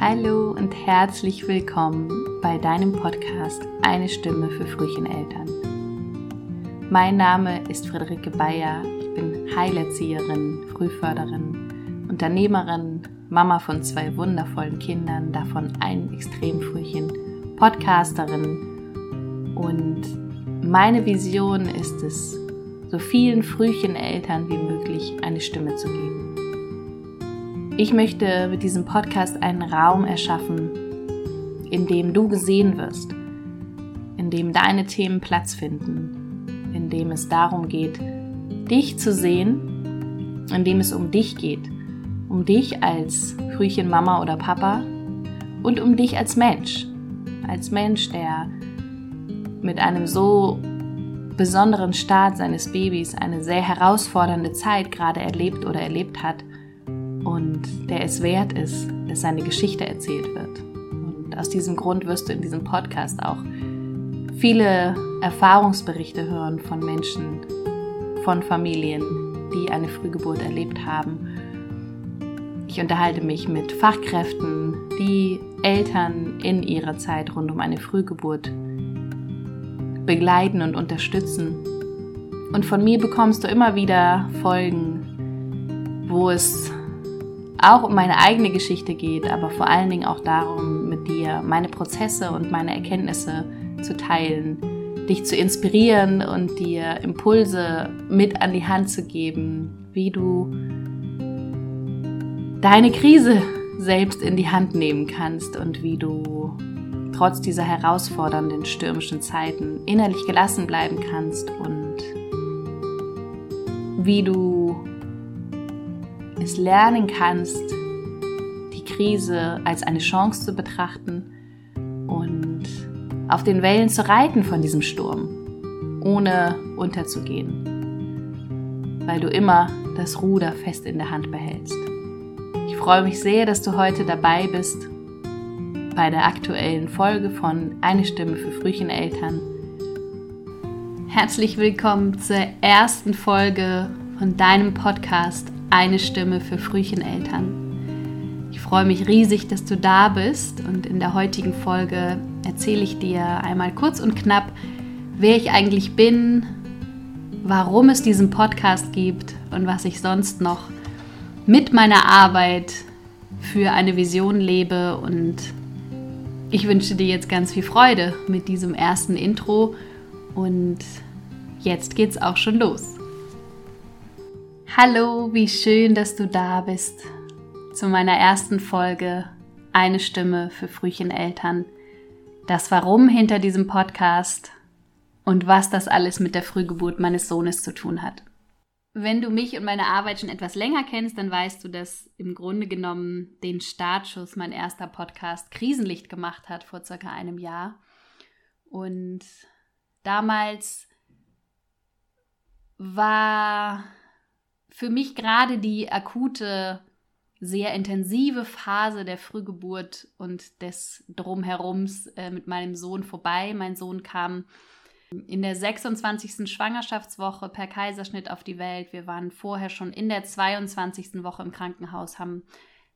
Hallo und herzlich willkommen bei deinem Podcast Eine Stimme für Frühcheneltern. Mein Name ist Friederike Bayer, ich bin Heilerzieherin, Frühförderin, Unternehmerin, Mama von zwei wundervollen Kindern, davon ein Extremfrühchen, Podcasterin und meine Vision ist es, so vielen Frühcheneltern wie möglich eine Stimme zu geben. Ich möchte mit diesem Podcast einen Raum erschaffen, in dem du gesehen wirst, in dem deine Themen Platz finden, in dem es darum geht, dich zu sehen, in dem es um dich geht, um dich als Frühchen Mama oder Papa und um dich als Mensch, als Mensch, der mit einem so besonderen Start seines Babys eine sehr herausfordernde Zeit gerade erlebt oder erlebt hat und der es wert ist, dass seine Geschichte erzählt wird. Und aus diesem Grund wirst du in diesem Podcast auch viele Erfahrungsberichte hören von Menschen, von Familien, die eine Frühgeburt erlebt haben. Ich unterhalte mich mit Fachkräften, die Eltern in ihrer Zeit rund um eine Frühgeburt begleiten und unterstützen. Und von mir bekommst du immer wieder Folgen, wo es auch um meine eigene Geschichte geht, aber vor allen Dingen auch darum, mit dir meine Prozesse und meine Erkenntnisse zu teilen, dich zu inspirieren und dir Impulse mit an die Hand zu geben, wie du deine Krise selbst in die Hand nehmen kannst und wie du trotz dieser herausfordernden stürmischen Zeiten innerlich gelassen bleiben kannst und wie du es lernen kannst, die Krise als eine Chance zu betrachten und auf den Wellen zu reiten von diesem Sturm, ohne unterzugehen, weil du immer das Ruder fest in der Hand behältst. Ich freue mich sehr, dass du heute dabei bist bei der aktuellen Folge von Eine Stimme für Frühcheneltern. Herzlich willkommen zur ersten Folge von deinem Podcast eine Stimme für Frühcheneltern. Ich freue mich riesig, dass du da bist und in der heutigen Folge erzähle ich dir einmal kurz und knapp, wer ich eigentlich bin, warum es diesen Podcast gibt und was ich sonst noch mit meiner Arbeit für eine Vision lebe und ich wünsche dir jetzt ganz viel Freude mit diesem ersten Intro und jetzt geht's auch schon los. Hallo, wie schön, dass du da bist zu meiner ersten Folge Eine Stimme für Frühcheneltern. Das Warum hinter diesem Podcast und was das alles mit der Frühgeburt meines Sohnes zu tun hat. Wenn du mich und meine Arbeit schon etwas länger kennst, dann weißt du, dass im Grunde genommen den Startschuss mein erster Podcast Krisenlicht gemacht hat vor circa einem Jahr. Und damals war für mich gerade die akute, sehr intensive Phase der Frühgeburt und des Drumherums äh, mit meinem Sohn vorbei. Mein Sohn kam in der 26. Schwangerschaftswoche per Kaiserschnitt auf die Welt. Wir waren vorher schon in der 22. Woche im Krankenhaus, haben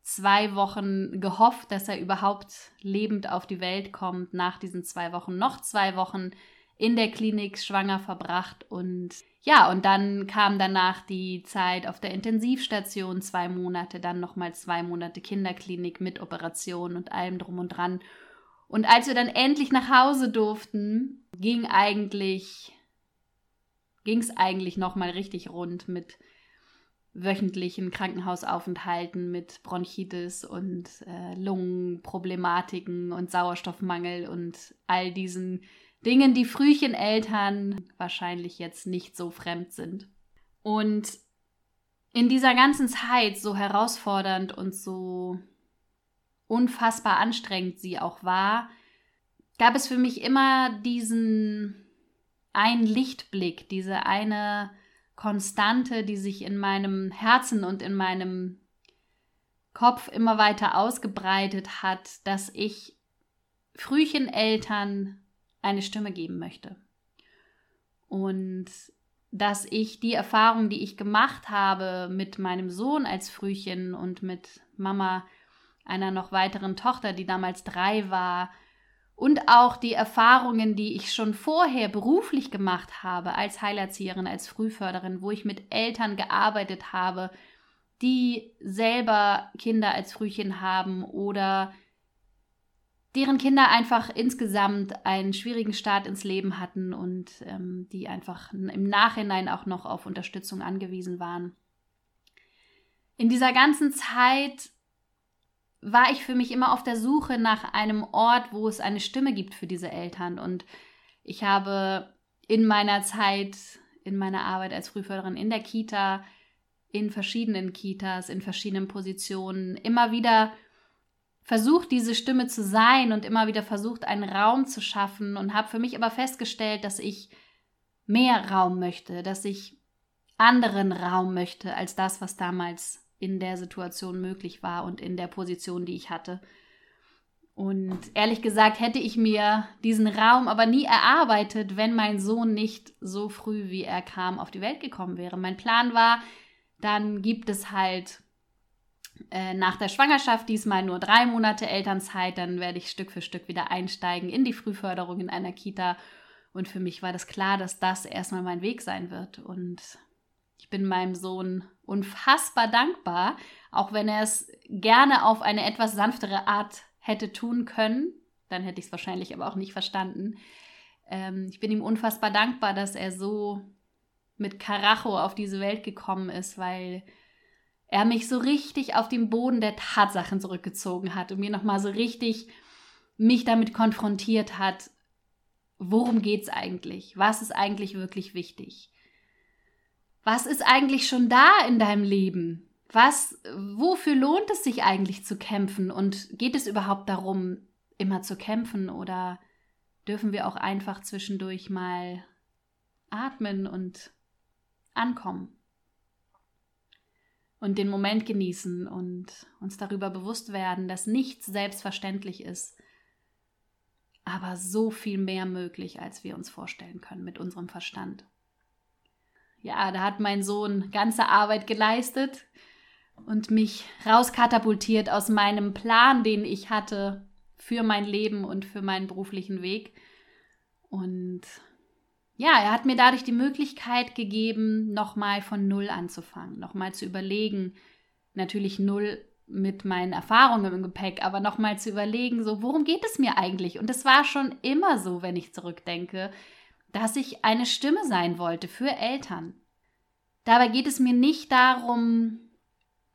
zwei Wochen gehofft, dass er überhaupt lebend auf die Welt kommt. Nach diesen zwei Wochen noch zwei Wochen in der Klinik schwanger verbracht und ja, und dann kam danach die Zeit auf der Intensivstation, zwei Monate, dann nochmal zwei Monate Kinderklinik mit Operation und allem drum und dran. Und als wir dann endlich nach Hause durften, ging eigentlich, ging es eigentlich nochmal richtig rund mit wöchentlichen Krankenhausaufenthalten mit Bronchitis und äh, Lungenproblematiken und Sauerstoffmangel und all diesen Dingen, die Frühcheneltern wahrscheinlich jetzt nicht so fremd sind. Und in dieser ganzen Zeit, so herausfordernd und so unfassbar anstrengend sie auch war, gab es für mich immer diesen einen Lichtblick, diese eine Konstante, die sich in meinem Herzen und in meinem Kopf immer weiter ausgebreitet hat, dass ich Frühcheneltern eine Stimme geben möchte. Und dass ich die Erfahrung, die ich gemacht habe mit meinem Sohn als Frühchen und mit Mama einer noch weiteren Tochter, die damals drei war, und auch die Erfahrungen, die ich schon vorher beruflich gemacht habe als Heilerzieherin, als Frühförderin, wo ich mit Eltern gearbeitet habe, die selber Kinder als Frühchen haben oder deren Kinder einfach insgesamt einen schwierigen Start ins Leben hatten und ähm, die einfach im Nachhinein auch noch auf Unterstützung angewiesen waren. In dieser ganzen Zeit war ich für mich immer auf der Suche nach einem Ort, wo es eine Stimme gibt für diese Eltern. Und ich habe in meiner Zeit, in meiner Arbeit als Frühförderin in der Kita, in verschiedenen Kitas, in verschiedenen Positionen immer wieder versucht, diese Stimme zu sein und immer wieder versucht, einen Raum zu schaffen und habe für mich aber festgestellt, dass ich mehr Raum möchte, dass ich anderen Raum möchte als das, was damals in der Situation möglich war und in der Position, die ich hatte. Und ehrlich gesagt hätte ich mir diesen Raum aber nie erarbeitet, wenn mein Sohn nicht so früh, wie er kam, auf die Welt gekommen wäre. Mein Plan war, dann gibt es halt nach der Schwangerschaft diesmal nur drei Monate Elternzeit. Dann werde ich Stück für Stück wieder einsteigen in die Frühförderung in einer Kita. Und für mich war das klar, dass das erstmal mein Weg sein wird. Und ich bin meinem Sohn unfassbar dankbar, auch wenn er es gerne auf eine etwas sanftere Art hätte tun können. Dann hätte ich es wahrscheinlich aber auch nicht verstanden. Ähm, ich bin ihm unfassbar dankbar, dass er so mit Karacho auf diese Welt gekommen ist, weil er mich so richtig auf den Boden der Tatsachen zurückgezogen hat und mir nochmal so richtig mich damit konfrontiert hat, worum geht's eigentlich? Was ist eigentlich wirklich wichtig? Was ist eigentlich schon da in deinem Leben? Was, wofür lohnt es sich eigentlich zu kämpfen? Und geht es überhaupt darum, immer zu kämpfen oder dürfen wir auch einfach zwischendurch mal atmen und ankommen? Und den Moment genießen und uns darüber bewusst werden, dass nichts selbstverständlich ist, aber so viel mehr möglich, als wir uns vorstellen können mit unserem Verstand. Ja, da hat mein Sohn ganze Arbeit geleistet und mich rauskatapultiert aus meinem Plan, den ich hatte für mein Leben und für meinen beruflichen Weg. Und ja, er hat mir dadurch die Möglichkeit gegeben, nochmal von Null anzufangen, nochmal zu überlegen, natürlich Null mit meinen Erfahrungen im Gepäck, aber nochmal zu überlegen, so, worum geht es mir eigentlich? Und es war schon immer so, wenn ich zurückdenke, dass ich eine Stimme sein wollte für Eltern. Dabei geht es mir nicht darum,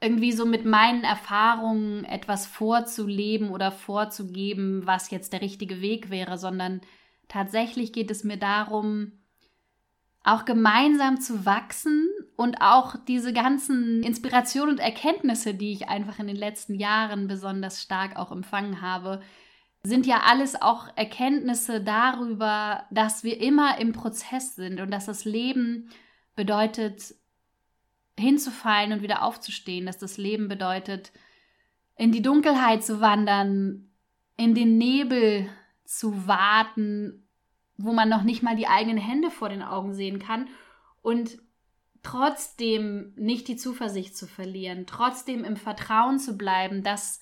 irgendwie so mit meinen Erfahrungen etwas vorzuleben oder vorzugeben, was jetzt der richtige Weg wäre, sondern Tatsächlich geht es mir darum, auch gemeinsam zu wachsen und auch diese ganzen Inspirationen und Erkenntnisse, die ich einfach in den letzten Jahren besonders stark auch empfangen habe, sind ja alles auch Erkenntnisse darüber, dass wir immer im Prozess sind und dass das Leben bedeutet, hinzufallen und wieder aufzustehen, dass das Leben bedeutet, in die Dunkelheit zu wandern, in den Nebel zu warten, wo man noch nicht mal die eigenen Hände vor den Augen sehen kann und trotzdem nicht die Zuversicht zu verlieren, trotzdem im Vertrauen zu bleiben, dass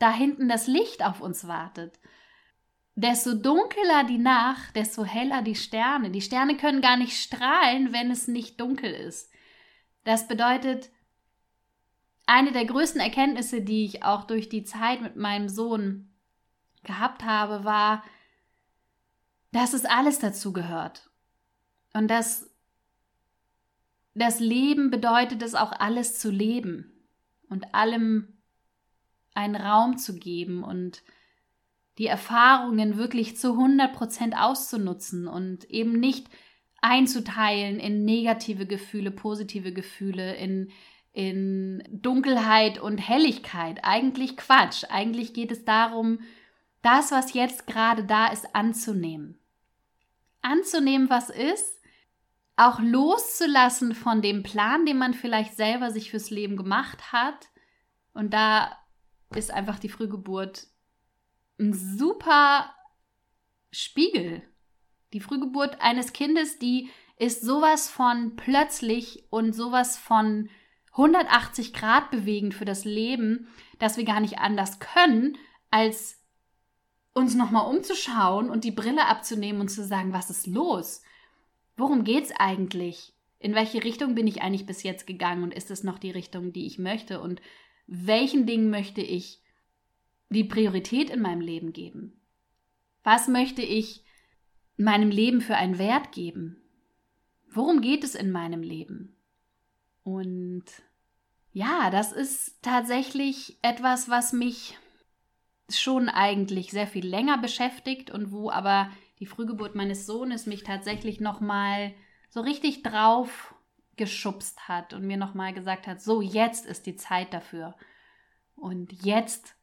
da hinten das Licht auf uns wartet. Desto dunkler die Nacht, desto heller die Sterne. Die Sterne können gar nicht strahlen, wenn es nicht dunkel ist. Das bedeutet, eine der größten Erkenntnisse, die ich auch durch die Zeit mit meinem Sohn gehabt habe, war, dass es alles dazu gehört. Und dass das Leben bedeutet es auch alles zu leben und allem einen Raum zu geben und die Erfahrungen wirklich zu 100 Prozent auszunutzen und eben nicht einzuteilen in negative Gefühle, positive Gefühle, in, in Dunkelheit und Helligkeit. Eigentlich Quatsch. Eigentlich geht es darum, das, was jetzt gerade da ist, anzunehmen. Anzunehmen, was ist, auch loszulassen von dem Plan, den man vielleicht selber sich fürs Leben gemacht hat. Und da ist einfach die Frühgeburt ein super Spiegel. Die Frühgeburt eines Kindes, die ist sowas von plötzlich und sowas von 180 Grad bewegend für das Leben, dass wir gar nicht anders können, als uns nochmal umzuschauen und die Brille abzunehmen und zu sagen, was ist los? Worum geht's eigentlich? In welche Richtung bin ich eigentlich bis jetzt gegangen und ist es noch die Richtung, die ich möchte? Und welchen Dingen möchte ich die Priorität in meinem Leben geben? Was möchte ich meinem Leben für einen Wert geben? Worum geht es in meinem Leben? Und ja, das ist tatsächlich etwas, was mich schon eigentlich sehr viel länger beschäftigt und wo aber die Frühgeburt meines Sohnes mich tatsächlich noch mal so richtig drauf geschubst hat und mir noch mal gesagt hat, so jetzt ist die Zeit dafür. Und jetzt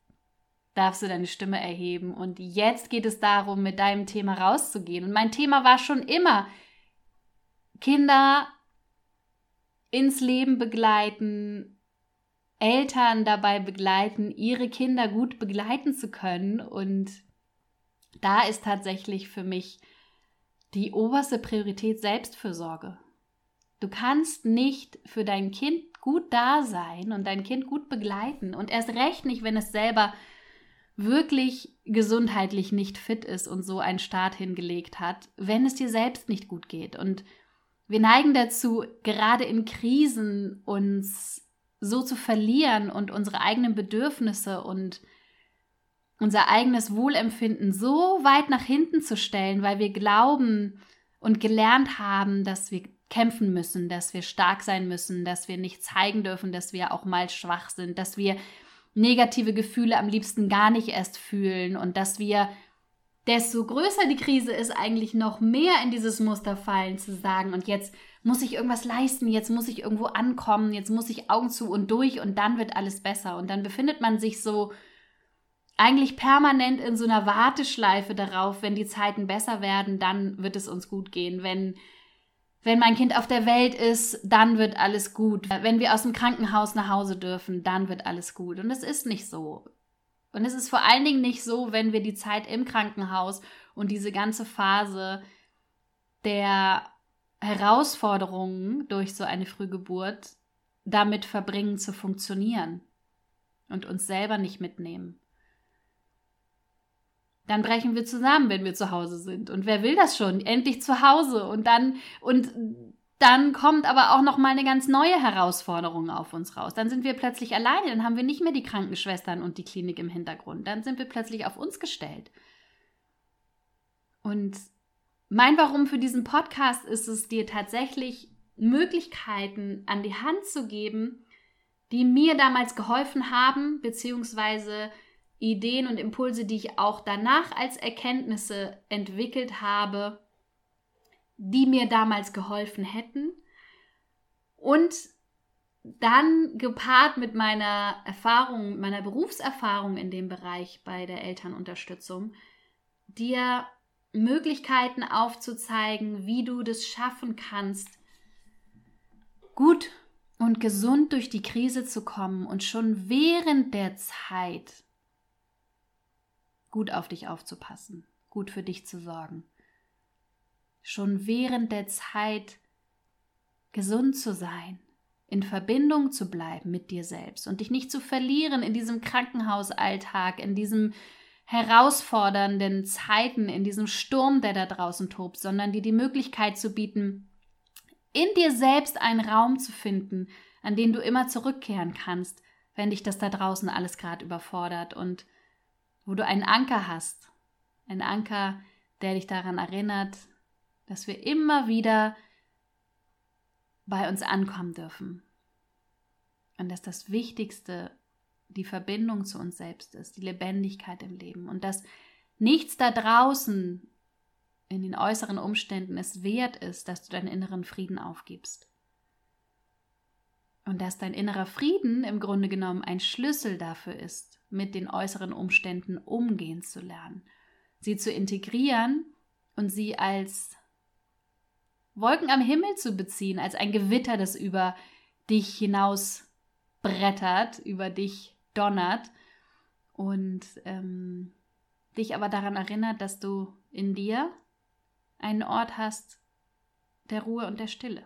darfst du deine Stimme erheben und jetzt geht es darum, mit deinem Thema rauszugehen. Und mein Thema war schon immer Kinder ins Leben begleiten, Eltern dabei begleiten, ihre Kinder gut begleiten zu können. Und da ist tatsächlich für mich die oberste Priorität Selbstfürsorge. Du kannst nicht für dein Kind gut da sein und dein Kind gut begleiten und erst recht nicht, wenn es selber wirklich gesundheitlich nicht fit ist und so einen Start hingelegt hat, wenn es dir selbst nicht gut geht. Und wir neigen dazu, gerade in Krisen uns so zu verlieren und unsere eigenen Bedürfnisse und unser eigenes Wohlempfinden so weit nach hinten zu stellen, weil wir glauben und gelernt haben, dass wir kämpfen müssen, dass wir stark sein müssen, dass wir nicht zeigen dürfen, dass wir auch mal schwach sind, dass wir negative Gefühle am liebsten gar nicht erst fühlen und dass wir desto größer die Krise ist, eigentlich noch mehr in dieses Muster fallen, zu sagen, und jetzt muss ich irgendwas leisten, jetzt muss ich irgendwo ankommen, jetzt muss ich Augen zu und durch und dann wird alles besser. Und dann befindet man sich so eigentlich permanent in so einer Warteschleife darauf, wenn die Zeiten besser werden, dann wird es uns gut gehen. Wenn, wenn mein Kind auf der Welt ist, dann wird alles gut. Wenn wir aus dem Krankenhaus nach Hause dürfen, dann wird alles gut. Und es ist nicht so. Und es ist vor allen Dingen nicht so, wenn wir die Zeit im Krankenhaus und diese ganze Phase der Herausforderungen durch so eine Frühgeburt damit verbringen zu funktionieren und uns selber nicht mitnehmen. Dann brechen wir zusammen, wenn wir zu Hause sind. Und wer will das schon? Endlich zu Hause. Und dann, und dann kommt aber auch noch mal eine ganz neue Herausforderung auf uns raus. Dann sind wir plötzlich alleine, dann haben wir nicht mehr die Krankenschwestern und die Klinik im Hintergrund. Dann sind wir plötzlich auf uns gestellt. Und mein Warum für diesen Podcast ist es, dir tatsächlich Möglichkeiten an die Hand zu geben, die mir damals geholfen haben, beziehungsweise Ideen und Impulse, die ich auch danach als Erkenntnisse entwickelt habe, die mir damals geholfen hätten. Und dann gepaart mit meiner Erfahrung, meiner Berufserfahrung in dem Bereich bei der Elternunterstützung, dir Möglichkeiten aufzuzeigen, wie du das schaffen kannst, gut und gesund durch die Krise zu kommen und schon während der Zeit gut auf dich aufzupassen, gut für dich zu sorgen schon während der Zeit gesund zu sein, in Verbindung zu bleiben mit dir selbst und dich nicht zu verlieren in diesem Krankenhausalltag, in diesem herausfordernden Zeiten, in diesem Sturm, der da draußen tobt, sondern dir die Möglichkeit zu bieten, in dir selbst einen Raum zu finden, an den du immer zurückkehren kannst, wenn dich das da draußen alles gerade überfordert und wo du einen Anker hast, einen Anker, der dich daran erinnert, dass wir immer wieder bei uns ankommen dürfen. Und dass das Wichtigste die Verbindung zu uns selbst ist, die Lebendigkeit im Leben. Und dass nichts da draußen in den äußeren Umständen es wert ist, dass du deinen inneren Frieden aufgibst. Und dass dein innerer Frieden im Grunde genommen ein Schlüssel dafür ist, mit den äußeren Umständen umgehen zu lernen, sie zu integrieren und sie als Wolken am Himmel zu beziehen, als ein Gewitter, das über dich hinaus brettert, über dich donnert und ähm, dich aber daran erinnert, dass du in dir einen Ort hast der Ruhe und der Stille.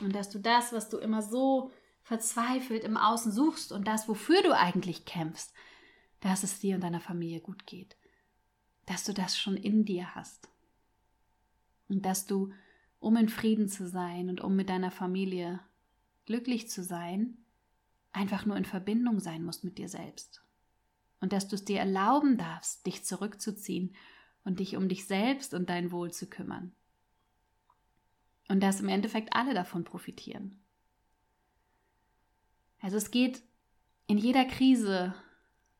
Und dass du das, was du immer so verzweifelt im Außen suchst und das, wofür du eigentlich kämpfst, dass es dir und deiner Familie gut geht. Dass du das schon in dir hast. Und dass du, um in Frieden zu sein und um mit deiner Familie glücklich zu sein, einfach nur in Verbindung sein musst mit dir selbst. Und dass du es dir erlauben darfst, dich zurückzuziehen und dich um dich selbst und dein Wohl zu kümmern. Und dass im Endeffekt alle davon profitieren. Also es geht in jeder Krise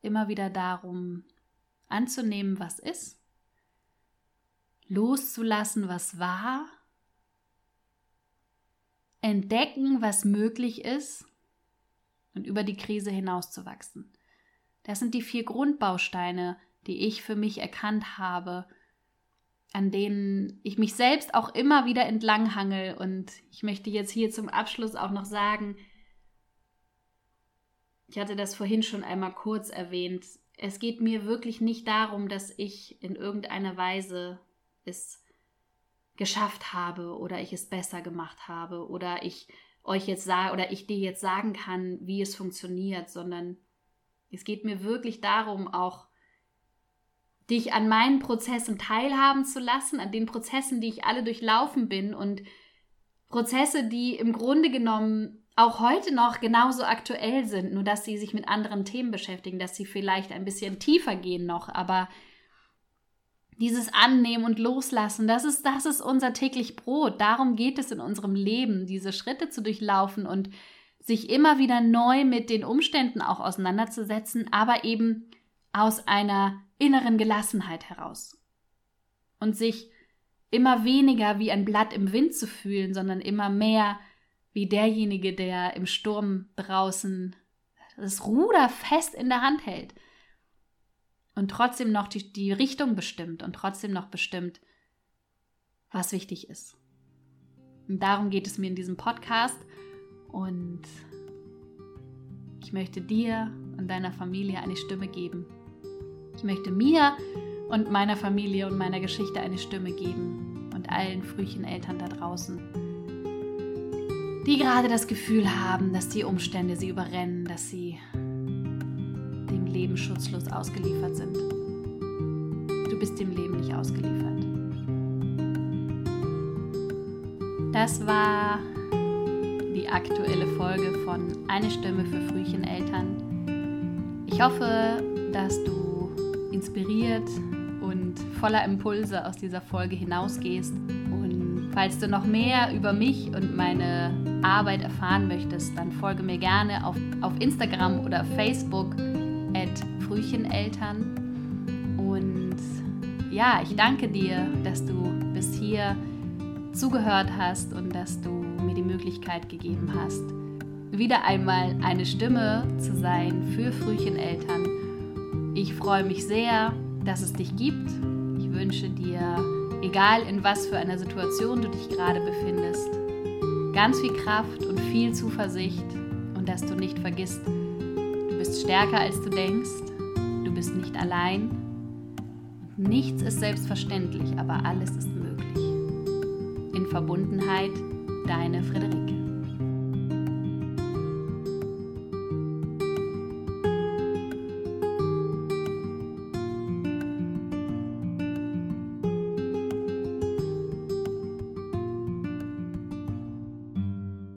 immer wieder darum, anzunehmen, was ist, loszulassen, was war, entdecken, was möglich ist und über die Krise hinauszuwachsen. Das sind die vier Grundbausteine, die ich für mich erkannt habe, an denen ich mich selbst auch immer wieder entlanghangel. Und ich möchte jetzt hier zum Abschluss auch noch sagen, ich hatte das vorhin schon einmal kurz erwähnt. Es geht mir wirklich nicht darum, dass ich in irgendeiner Weise es geschafft habe oder ich es besser gemacht habe oder ich euch jetzt sage oder ich dir jetzt sagen kann, wie es funktioniert, sondern es geht mir wirklich darum, auch dich an meinen Prozessen teilhaben zu lassen, an den Prozessen, die ich alle durchlaufen bin und Prozesse, die im Grunde genommen auch heute noch genauso aktuell sind, nur dass sie sich mit anderen Themen beschäftigen, dass sie vielleicht ein bisschen tiefer gehen noch, aber dieses Annehmen und Loslassen, das ist, das ist unser täglich Brot. Darum geht es in unserem Leben, diese Schritte zu durchlaufen und sich immer wieder neu mit den Umständen auch auseinanderzusetzen, aber eben aus einer inneren Gelassenheit heraus. Und sich immer weniger wie ein Blatt im Wind zu fühlen, sondern immer mehr wie derjenige, der im Sturm draußen das Ruder fest in der Hand hält und trotzdem noch die, die Richtung bestimmt und trotzdem noch bestimmt, was wichtig ist. Und darum geht es mir in diesem Podcast und ich möchte dir und deiner Familie eine Stimme geben. Ich möchte mir und meiner Familie und meiner Geschichte eine Stimme geben und allen frühen Eltern da draußen die gerade das Gefühl haben, dass die Umstände sie überrennen, dass sie Leben schutzlos ausgeliefert sind. Du bist dem Leben nicht ausgeliefert. Das war die aktuelle Folge von Eine Stimme für Frühcheneltern. Ich hoffe, dass du inspiriert und voller Impulse aus dieser Folge hinausgehst. Und falls du noch mehr über mich und meine Arbeit erfahren möchtest, dann folge mir gerne auf, auf Instagram oder Facebook Frühcheneltern. Und ja, ich danke dir, dass du bis hier zugehört hast und dass du mir die Möglichkeit gegeben hast, wieder einmal eine Stimme zu sein für Frühcheneltern. Ich freue mich sehr, dass es dich gibt. Ich wünsche dir, egal in was für einer Situation du dich gerade befindest, ganz viel Kraft und viel Zuversicht und dass du nicht vergisst, bist stärker als du denkst, du bist nicht allein. Nichts ist selbstverständlich, aber alles ist möglich. In Verbundenheit, deine Friederike.